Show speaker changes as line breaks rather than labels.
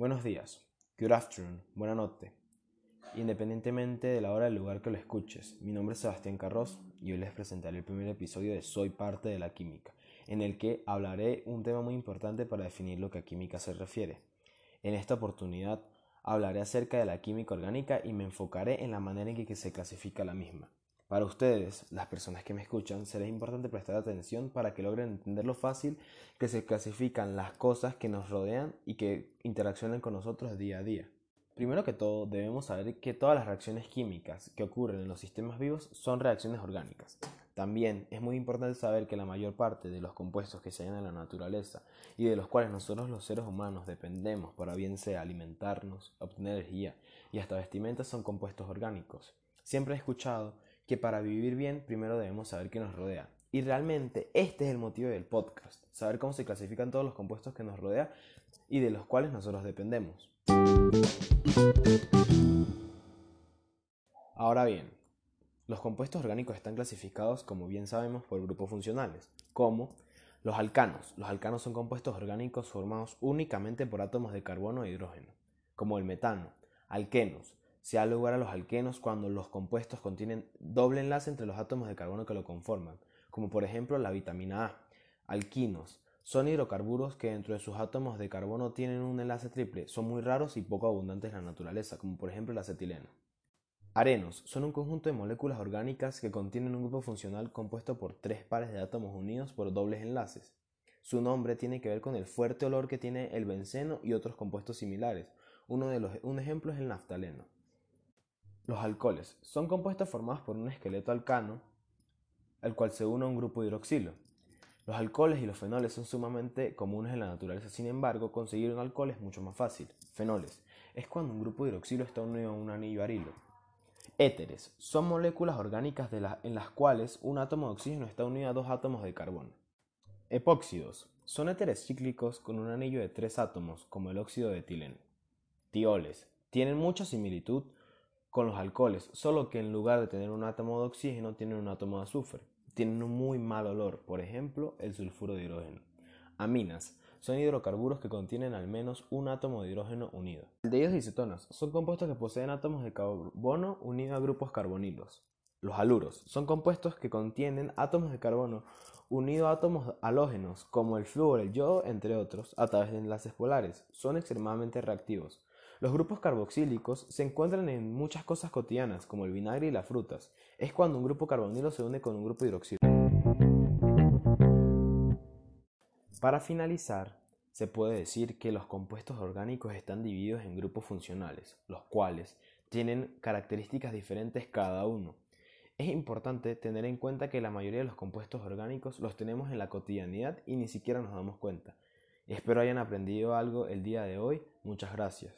Buenos días, good afternoon, buena noche. Independientemente de la hora y el lugar que lo escuches, mi nombre es Sebastián Carros y hoy les presentaré el primer episodio de Soy parte de la química, en el que hablaré un tema muy importante para definir lo que a química se refiere. En esta oportunidad hablaré acerca de la química orgánica y me enfocaré en la manera en que se clasifica la misma. Para ustedes, las personas que me escuchan, será importante prestar atención para que logren entender lo fácil que se clasifican las cosas que nos rodean y que interaccionan con nosotros día a día. Primero que todo, debemos saber que todas las reacciones químicas que ocurren en los sistemas vivos son reacciones orgánicas. También es muy importante saber que la mayor parte de los compuestos que se hallan en la naturaleza y de los cuales nosotros los seres humanos dependemos para bien sea alimentarnos, obtener energía y hasta vestimentas son compuestos orgánicos. Siempre he escuchado que para vivir bien primero debemos saber qué nos rodea. Y realmente este es el motivo del podcast, saber cómo se clasifican todos los compuestos que nos rodean y de los cuales nosotros dependemos. Ahora bien, los compuestos orgánicos están clasificados, como bien sabemos, por grupos funcionales, como los alcanos. Los alcanos son compuestos orgánicos formados únicamente por átomos de carbono e hidrógeno, como el metano. Alquenos se da lugar a los alquenos cuando los compuestos contienen doble enlace entre los átomos de carbono que lo conforman, como por ejemplo la vitamina A. Alquinos son hidrocarburos que dentro de sus átomos de carbono tienen un enlace triple, son muy raros y poco abundantes en la naturaleza, como por ejemplo la acetileno. Arenos son un conjunto de moléculas orgánicas que contienen un grupo funcional compuesto por tres pares de átomos unidos por dobles enlaces. Su nombre tiene que ver con el fuerte olor que tiene el benceno y otros compuestos similares. Uno de los, un ejemplo es el naftaleno. Los alcoholes son compuestos formados por un esqueleto alcano al cual se une un grupo hidroxilo. Los alcoholes y los fenoles son sumamente comunes en la naturaleza, sin embargo, conseguir un alcohol es mucho más fácil. Fenoles es cuando un grupo hidroxilo está unido a un anillo arilo. Éteres son moléculas orgánicas en las cuales un átomo de oxígeno está unido a dos átomos de carbono. Epóxidos son éteres cíclicos con un anillo de tres átomos, como el óxido de etileno. Tioles tienen mucha similitud con los alcoholes, solo que en lugar de tener un átomo de oxígeno tienen un átomo de azufre. Tienen un muy mal olor, por ejemplo, el sulfuro de hidrógeno. Aminas son hidrocarburos que contienen al menos un átomo de hidrógeno unido. Aldehídos y cetonas son compuestos que poseen átomos de carbono unidos a grupos carbonilos. Los haluros son compuestos que contienen átomos de carbono unidos a átomos halógenos, como el flúor, el yodo, entre otros, a través de enlaces polares. Son extremadamente reactivos. Los grupos carboxílicos se encuentran en muchas cosas cotidianas, como el vinagre y las frutas. Es cuando un grupo carbonilo se une con un grupo hidroxilo. Para finalizar, se puede decir que los compuestos orgánicos están divididos en grupos funcionales, los cuales tienen características diferentes cada uno. Es importante tener en cuenta que la mayoría de los compuestos orgánicos los tenemos en la cotidianidad y ni siquiera nos damos cuenta. Espero hayan aprendido algo el día de hoy. Muchas gracias.